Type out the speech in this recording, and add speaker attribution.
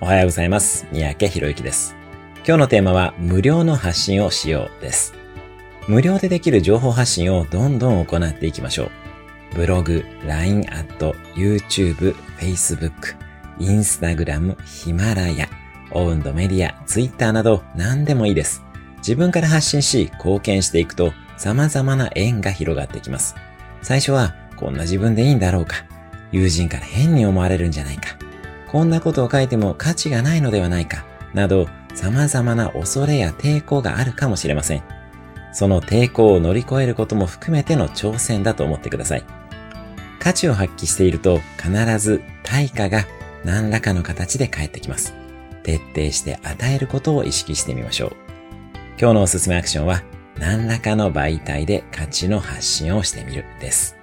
Speaker 1: おはようございます。三宅博之です。今日のテーマは無料の発信をしようです。無料でできる情報発信をどんどん行っていきましょう。ブログ、LINE アット、YouTube、Facebook、Instagram、ヒマラヤ、オウンドメディア、Twitter など何でもいいです。自分から発信し貢献していくと様々な縁が広がっていきます。最初はこんな自分でいいんだろうか。友人から変に思われるんじゃないか。こんなことを書いても価値がないのではないか。など様々な恐れや抵抗があるかもしれません。その抵抗を乗り越えることも含めての挑戦だと思ってください。価値を発揮していると必ず対価が何らかの形で返ってきます。徹底して与えることを意識してみましょう。今日のおすすめアクションは何らかの媒体で価値の発信をしてみるです。